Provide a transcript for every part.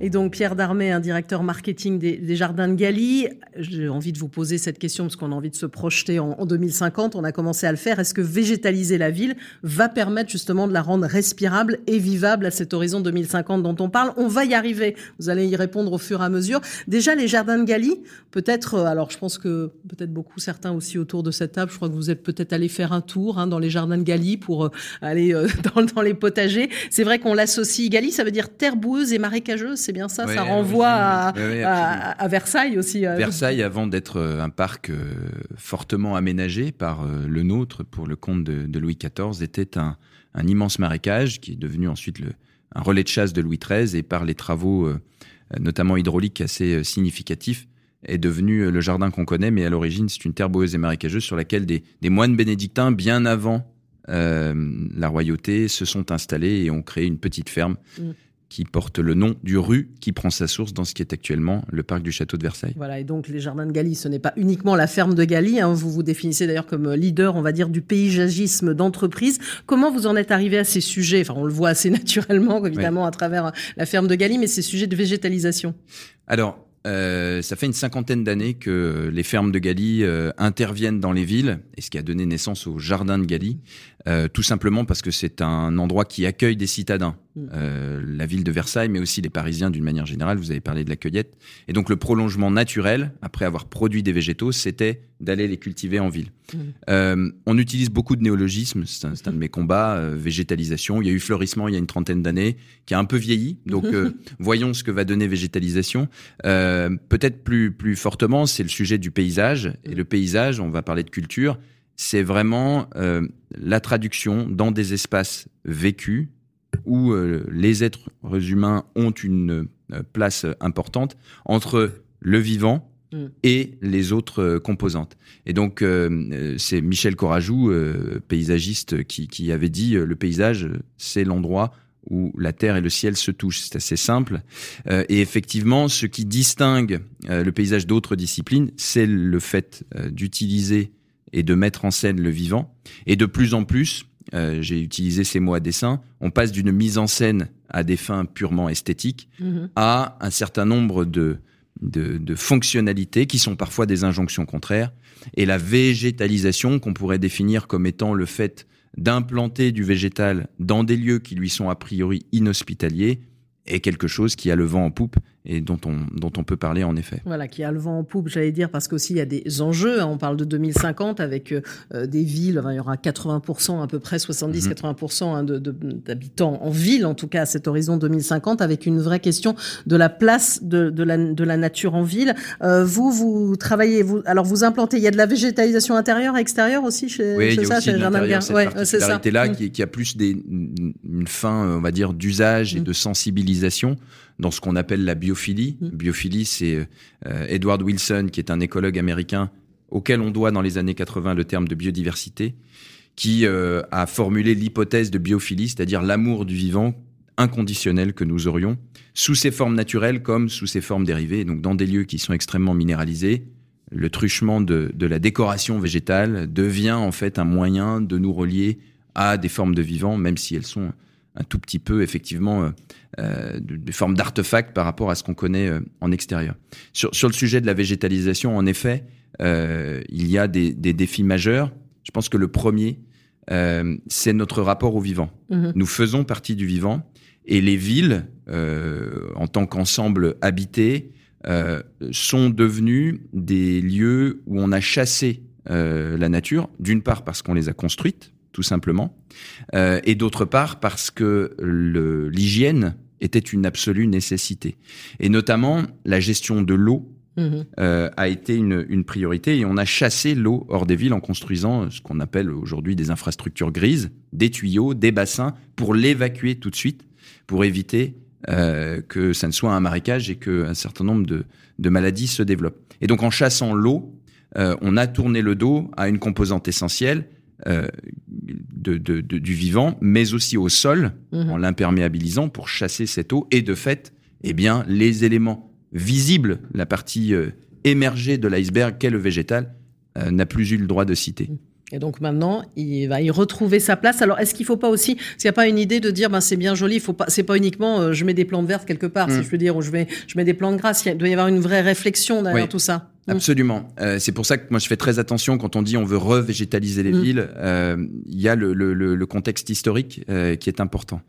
Et donc Pierre Darmé, un directeur marketing des, Jardins de Galie. J'ai envie de vous poser cette question parce qu'on a envie de se projeter en, 2050. On a commencé à le faire. Est-ce que végétaliser la ville va permettre justement de la rendre respirable et vivable à cet horizon 2050 dont on parle? On va y arriver. Vous allez y répondre au fur et à mesure. Déjà, les Jardins de Galie, peut-être, euh, alors je pense que peut-être beaucoup certains aussi autour de cette table, je crois que vous êtes peut-être allé faire un tour hein, dans les Jardins de Galie pour euh, aller euh, dans, dans, les potagers. C'est vrai qu'on l'associe, Galie, ça veut dire terre boueuse et marécageuse c'est bien ça Ça renvoie à, Versailles aussi. Euh. Versailles, avant d'être euh, un parc euh, fortement aménagé par le nôtre pour le compte de, Louis XIV, était un, immense marécage qui est devenu ensuite le, un relais de chasse de Louis XIII et par les travaux, notamment hydrauliques, assez significatifs, est devenu le jardin qu'on connaît, mais à l'origine, c'est une terre boueuse et marécageuse sur laquelle des, moines bénédictins, bien avant la royauté, se sont installés et ont créé une petite ferme. Mm qui porte le nom du rue qui prend sa source dans ce qui est actuellement le parc du château de Versailles. Voilà, et donc les jardins de Galie, ce n'est pas uniquement la ferme de Galie, hein. vous vous définissez d'ailleurs comme leader, on va dire, du paysagisme d'entreprise. Comment vous en êtes arrivé à ces sujets? Enfin, on le voit assez naturellement, évidemment, à travers la ferme de Galie, mais ces sujets de végétalisation Alors, euh, ça fait une cinquantaine d'années que les fermes de Galie euh, interviennent dans les villes, et ce qui a donné naissance au jardin de Galie, euh, tout simplement parce que c'est un endroit qui accueille des citadins. Mm. Euh, la ville de Versailles, mais aussi les Parisiens d'une manière générale. Vous avez parlé de la cueillette. Et donc le prolongement naturel, après avoir produit des végétaux, c'était d'aller les cultiver en ville. Mm. Euh, on utilise beaucoup de néologismes, c'est un, de mes combats, euh, végétalisation. Il y a eu fleurissement il y a une trentaine d'années, qui a un peu vieilli. Donc voyons ce que va donner végétalisation. Peut-être plus, plus fortement, c'est le sujet du paysage. Et le paysage, on va parler de culture, c'est vraiment la traduction dans des espaces vécus où euh, les êtres humains ont une euh, place importante entre le vivant mm. et les autres euh, composantes. Et donc, c'est Michel Corajou, paysagiste, qui, avait dit le paysage, c'est l'endroit où la terre et le ciel se touchent. C'est assez simple. et effectivement, ce qui distingue le paysage d'autres disciplines, c'est le fait d'utiliser et de mettre en scène le vivant. Et de plus en plus, euh, j'ai utilisé ces mots à dessein, on passe d'une mise en scène à des fins purement esthétiques mhm. à un certain nombre de, de, fonctionnalités qui sont parfois des injonctions contraires. Et la végétalisation, qu'on pourrait définir comme étant le fait d'implanter du végétal dans des lieux qui lui sont a priori inhospitaliers, est quelque chose qui a le vent en poupe et dont on, dont on peut parler en effet. Voilà, qui a le vent en poupe, j'allais dire, parce qu'aussi il y a des enjeux. Hein. On parle de 2050 avec euh, des villes, il y aura 80%, à peu près 70-80% mhm. hein, d'habitants en ville, en tout cas à cet horizon 2050, avec une vraie question de la place de, de, la, de la nature en ville. Euh, vous, vous travaillez, vous, alors vous implantez, il y a de la végétalisation intérieure et extérieure aussi chez, oui, chez ça, chez les jardins de Ouais, c'est ça. là mm. qui, qui, a plus des, une fin, on va dire, d'usage et mm. de sensibilisation dans ce qu'on appelle la biophilie. Mmh. Biophilie, c'est euh, Edward Wilson, qui est un écologue américain auquel on doit dans les années 80 le terme de biodiversité, qui euh, a formulé l'hypothèse de biophilie, c'est-à-dire l'amour du vivant inconditionnel que nous aurions, sous ses formes naturelles comme sous ses formes dérivées, donc dans des lieux qui sont extrêmement minéralisés. Le truchement de, de la décoration végétale devient en fait un moyen de nous relier à des formes de vivant, même si elles sont un tout petit peu effectivement euh, euh, des formes d'artefacts par rapport à ce qu'on connaît euh, en extérieur. Sur, sur le sujet de la végétalisation, en effet, il y a des, des, défis majeurs. Je pense que le premier, c'est notre rapport au vivant. Mhm. Nous faisons partie du vivant et les villes, en tant qu'ensemble habité, sont devenues des lieux où on a chassé la nature, d'une part parce qu'on les a construites, tout simplement, euh, et d'autre part parce que l'hygiène était une absolue nécessité. Et notamment, la gestion de l'eau mhm. euh, a été une, une, priorité et on a chassé l'eau hors des villes en construisant ce qu'on appelle aujourd'hui des infrastructures grises, des tuyaux, des bassins, pour l'évacuer tout de suite, pour éviter euh, que ça ne soit un marécage et qu'un certain nombre de, de, maladies se développent. Et donc en chassant l'eau, euh, on a tourné le dos à une composante essentielle de, de, du vivant, mais aussi au sol, mhm. en l'imperméabilisant pour chasser cette eau. Et de fait, eh bien, les éléments visibles, la partie euh, émergé de l'iceberg qu'est le végétal euh, n'a plus eu le droit de citer. Et donc maintenant, il va y retrouver sa place. Alors, est-ce qu'il ne faut pas aussi, s'il n'y a pas une idée de dire, ben c'est bien joli, faut pas, c'est pas uniquement, euh, je mets des plantes vertes quelque part, si mm. je peux dire, ou je mets, je mets des plantes grasses. Il doit y avoir une vraie réflexion derrière tout ça. Mm. Absolument. Euh, c'est pour ça que moi je fais très attention quand on dit on veut revégétaliser les mm. villes. Euh, il y a le, le, le, contexte historique euh, qui est important.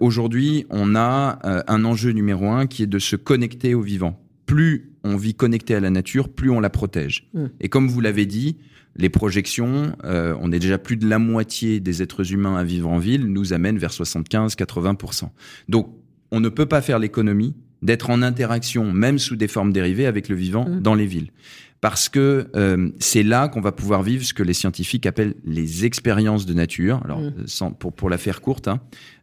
Aujourd'hui, on a un enjeu numéro un qui est de se connecter au vivant. Plus on vit connecté à la nature, plus on la protège. Et comme vous l'avez dit, les projections, euh, on est déjà plus de la moitié des êtres humains à vivre en ville, nous amènent vers 75-80%. Donc, on ne peut pas faire l'économie d'être en interaction, même sous des formes dérivées, avec le vivant mmh. dans les villes. Parce que euh, c'est là qu'on va pouvoir vivre ce que les scientifiques appellent les expériences de nature. Alors, mmh. sans, pour, pour la faire courte, hein,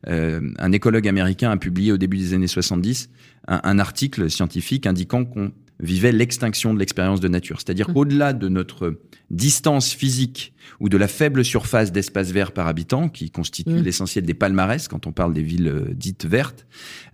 euh, un écologue américain a publié au début des années 70 un, un article scientifique indiquant qu'on vivait l'extinction de l'expérience de nature. C'est-à-dire mmh. qu'au-delà de notre distance physique ou de la faible surface d'espace vert par habitant, qui constitue mmh. l'essentiel des palmarès quand on parle des villes euh, dites vertes,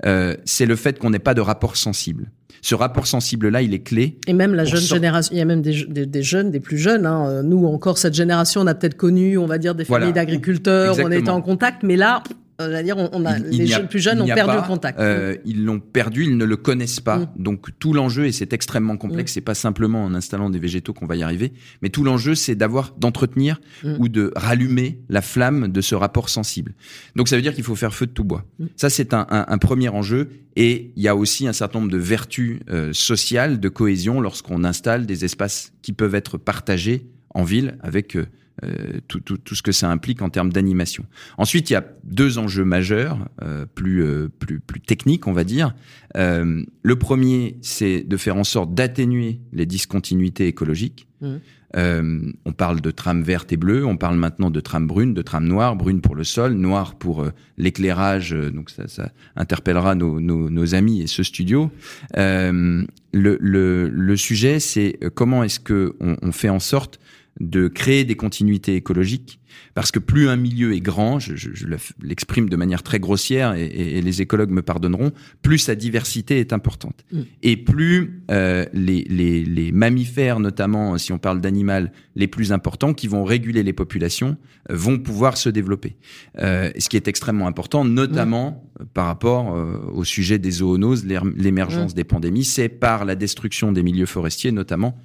euh, c'est le fait qu'on n'ait pas de rapport sensible. Ce rapport sensible-là, il est clé. Et même la jeune génération, il y a même des, des, jeunes, des plus jeunes. Hein. Nous, encore, cette génération, on a peut-être connu, on va dire, des familles d'agriculteurs, on était en contact, mais là, c'est-à-dire, on, a, les jeunes, plus jeunes ont perdu le contact. Euh, ils l'ont perdu, ils ne le connaissent pas. Mm. Donc tout l'enjeu, et c'est extrêmement complexe, mm. c'est pas simplement en installant des végétaux qu'on va y arriver, mais tout l'enjeu, c'est d'avoir, d'entretenir mm. ou de rallumer la flamme de ce rapport sensible. Donc ça veut dire qu'il faut faire feu de tout bois. Ça, c'est un, un, un, premier enjeu. Et il y a aussi un certain nombre de vertus euh, sociales, de cohésion, lorsqu'on installe des espaces qui peuvent être partagés en ville avec euh, euh, tout, tout, tout, ce que ça implique en termes d'animation. Ensuite, il y a deux enjeux majeurs, euh, plus, euh, plus, plus techniques, on va dire. Le premier, c'est de faire en sorte d'atténuer les discontinuités écologiques. Mmh. on parle de trame verte et bleue, on parle maintenant de trame brune, de trame noire, brune pour le sol, noire pour l'éclairage, donc ça, ça interpellera nos, nos, nos, amis et ce studio. le, le, le sujet, c'est comment est-ce que on, on fait en sorte de créer des continuités écologiques, parce que plus un milieu est grand, je, je, l'exprime de manière très grossière et, et, les écologues me pardonneront, plus sa diversité est importante. Mm. Et plus euh, les, les, les, mammifères, notamment si on parle d'animal, les plus importants, qui vont réguler les populations, euh, vont pouvoir se développer. Euh, ce qui est extrêmement important, notamment mm. par rapport euh, au sujet des zoonoses, l'émergence mm. des pandémies, c'est par la destruction des milieux forestiers, notamment,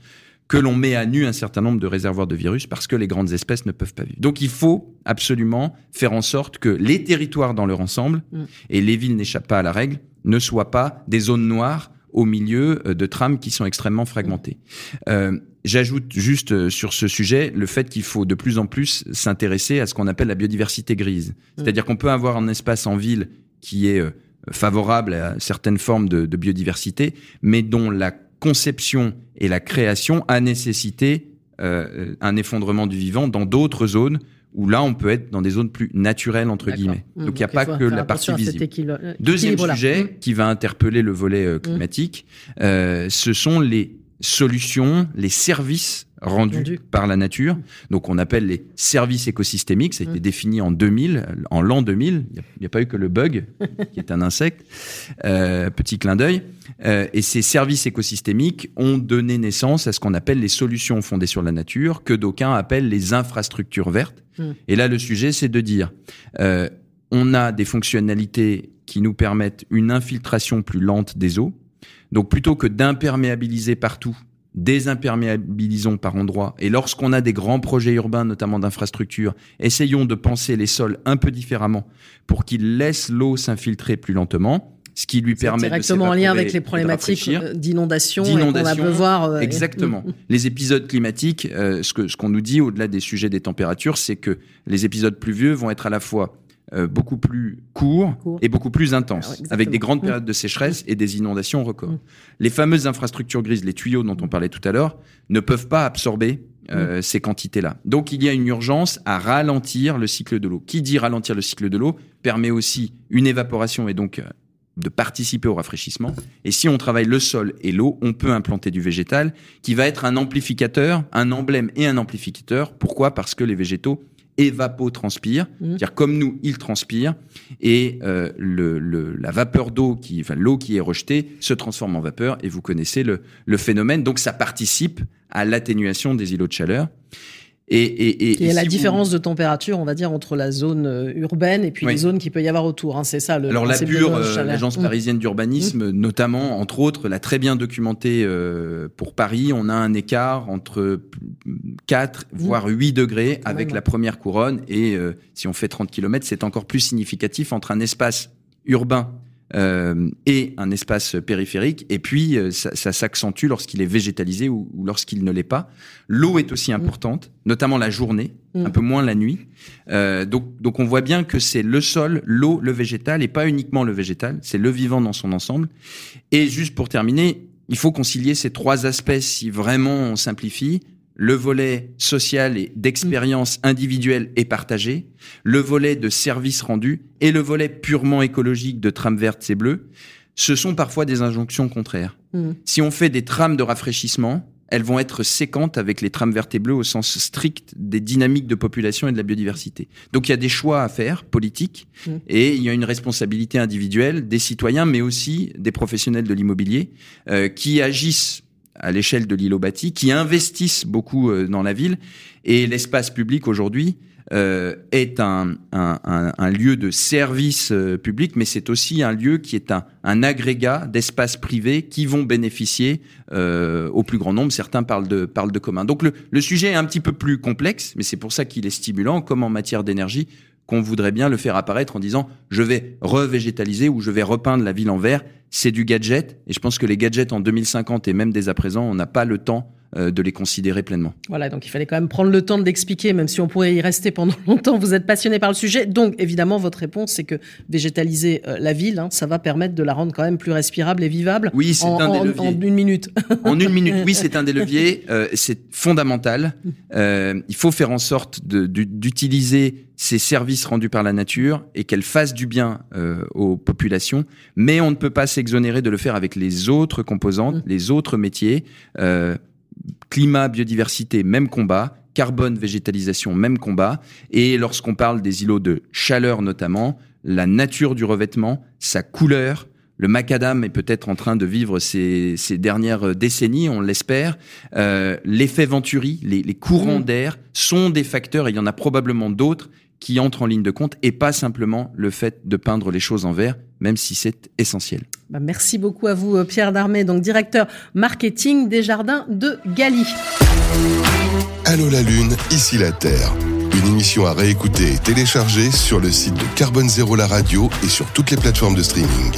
que l'on met à nu un certain nombre de réservoirs de virus parce que les grandes espèces ne peuvent pas vivre. Donc il faut absolument faire en sorte que les territoires dans leur ensemble, mm. et les villes n'échappent pas à la règle, ne soient pas des zones noires au milieu euh, de trames qui sont extrêmement fragmentées. Euh, J'ajoute juste euh, sur ce sujet le fait qu'il faut de plus en plus s'intéresser à ce qu'on appelle la biodiversité grise. Mm. C'est-à-dire qu'on peut avoir un espace en ville qui est favorable à certaines formes de, de biodiversité, mais dont la conception et la création a nécessité euh, un effondrement du vivant dans d'autres zones où là, on peut être dans des zones plus naturelles, entre guillemets. Mmh, Donc, il n'y a pas que la partie visible. Euh, Deuxième sujet mmh. qui va interpeller le volet euh, mmh. climatique, euh, ce sont les solutions, les services rendus par la nature. Donc, on appelle les services écosystémiques. Ça a été défini en 2000, en l'an 2000. Il n'y a, pas eu que le bug, qui est un insecte. Euh, petit clin d'œil. Euh, et ces services écosystémiques ont donné naissance à ce qu'on appelle les solutions fondées sur la nature, que d'aucuns appellent les infrastructures vertes. Hmm. Et là, le sujet, c'est de dire, euh, on a des fonctionnalités qui nous permettent une infiltration plus lente des eaux. Donc, plutôt que d'imperméabiliser partout, désimperméabilisons par endroits. Et lorsqu'on a des grands projets urbains, notamment d'infrastructures, essayons de penser les sols un peu différemment pour qu'ils laissent l'eau s'infiltrer plus lentement ce qui lui permet directement en lien avec les problématiques d'inondation qu'on va voir euh, exactement les épisodes climatiques euh, ce que ce qu'on nous dit au-delà des sujets des températures c'est que les épisodes pluvieux vont être à la fois euh, beaucoup plus courts et beaucoup plus intenses, avec des grandes périodes de sécheresse et des inondations records. Mm. Les fameuses infrastructures grises, les tuyaux dont on parlait tout à l'heure, ne peuvent pas absorber euh, mm. ces quantités-là. Donc il y a une urgence à ralentir le cycle de l'eau. Qui dit ralentir le cycle de l'eau permet aussi une évaporation et donc de participer au rafraîchissement. Et si on travaille le sol et l'eau, on peut implanter du végétal qui va être un amplificateur, un emblème et un amplificateur. Pourquoi? Parce que les végétaux évapotranspire, mmh. c'est-à-dire comme nous, il transpire, et euh, le, le, la vapeur d'eau, qui, enfin l'eau qui est rejetée, se transforme en vapeur, et vous connaissez le, le phénomène. Donc ça participe à l'atténuation des îlots de chaleur. Et, et, et, la différence de température, on va dire, entre la zone euh, urbaine et puis les zones qu'il peut y avoir autour. Hein, c'est ça le. Alors la pure, euh, l'agence mmh. parisienne d'urbanisme, mmh. notamment, entre autres, l'a très bien documenté euh, pour Paris. On a un écart entre 4 mmh. voire 8 degrés avec la première couronne. Et si on fait 30 km, c'est encore plus significatif entre un espace urbain euh, et un espace périphérique. Et puis, euh, ça, ça s'accentue lorsqu'il est végétalisé ou, lorsqu'il ne l'est pas. L'eau est aussi importante, notamment la journée, mm. un peu moins la nuit. Euh, donc, donc, on voit bien que c'est le sol, l'eau, le végétal, et pas uniquement le végétal, c'est le vivant dans son ensemble. Et juste pour terminer, il faut concilier ces trois aspects si vraiment on simplifie le volet social et d'expérience individuelle et partagée, le volet de service rendu et le volet purement écologique de trames vertes et bleues, ce sont parfois des injonctions contraires. Mm. Si on fait des trames de rafraîchissement, elles vont être séquentes avec les trames vertes et bleues au sens strict des dynamiques de population et de la biodiversité. Donc il y a des choix à faire politiques mm. et il y a une responsabilité individuelle des citoyens, mais aussi des professionnels de l'immobilier euh, qui agissent à l'échelle de l'îlot bâti, qui investissent beaucoup euh, dans la ville. Et l'espace public aujourd'hui euh, est un, un, un, lieu de service euh, public, mais c'est aussi un lieu qui est un, un agrégat d'espaces privés qui vont bénéficier euh, au plus grand nombre. Certains parlent de, parlent de commun. Donc le, le sujet est un petit peu plus complexe, mais c'est pour ça qu'il est stimulant, comme en matière d'énergie qu'on voudrait bien le faire apparaître en disant je vais revégétaliser ou je vais repeindre la ville en vert. C'est du gadget et je pense que les gadgets en 2050 et même dès à présent, on n'a pas le temps de les considérer pleinement. Voilà, donc il fallait quand même prendre le temps d'expliquer, même si on pourrait y rester pendant longtemps. Vous êtes passionné par le sujet, donc évidemment votre réponse c'est que végétaliser euh, la ville, hein, ça va permettre de la rendre quand même plus respirable et vivable. Oui, c'est un des leviers. En une minute. en une minute, oui, c'est un des leviers. Euh, c'est fondamental. il faut faire en sorte d'utiliser ces services rendus par la nature et qu'elle fasse du bien aux populations, mais on ne peut pas s'exonérer de le faire avec les autres composantes, mmh. les autres métiers. Euh, climat, biodiversité, même combat. Carbone, végétalisation, même combat. Et lorsqu'on parle des îlots de chaleur notamment, la nature du revêtement, sa couleur, le macadam est peut-être en train de vivre ces, dernières décennies, on l'espère. Euh, L'effet Venturi, les, les courants mmh. d'air sont des facteurs, et il y en a probablement d'autres, qui entrent en ligne de compte et pas simplement le fait de peindre les choses en vert, même si c'est essentiel. Bah, merci beaucoup à vous, euh, Pierre Darmé, donc directeur marketing des jardins de Gali. Allô la Lune, ici la Terre. Une émission à réécouter et télécharger sur le site de Carbone Zéro la radio et sur toutes les plateformes de streaming.